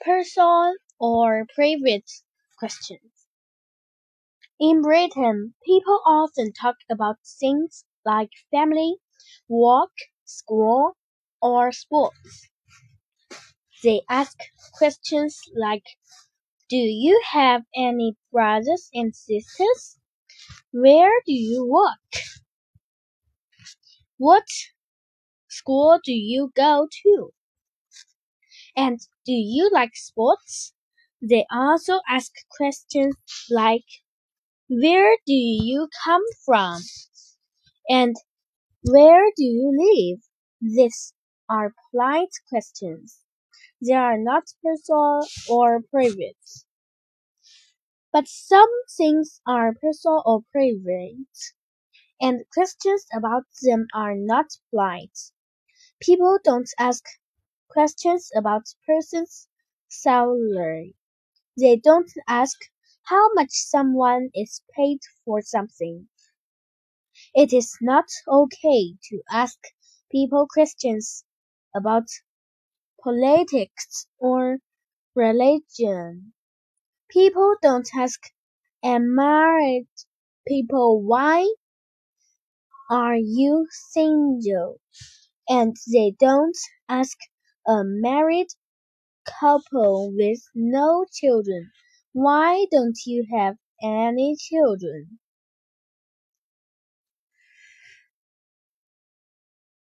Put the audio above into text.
personal or private questions. In Britain, people often talk about things like family, work, school, or sports. They ask questions like Do you have any brothers and sisters? Where do you work? What school do you go to? And do you like sports? They also ask questions like Where do you come from? And where do you live? These are polite questions. They are not personal or private. But some things are personal or private, and questions about them are not polite. People don't ask questions about person's salary. They don't ask how much someone is paid for something. It is not okay to ask people questions about politics or religion. People don't ask unmarried people why are you single? And they don't ask a married couple with no children why don't you have any children?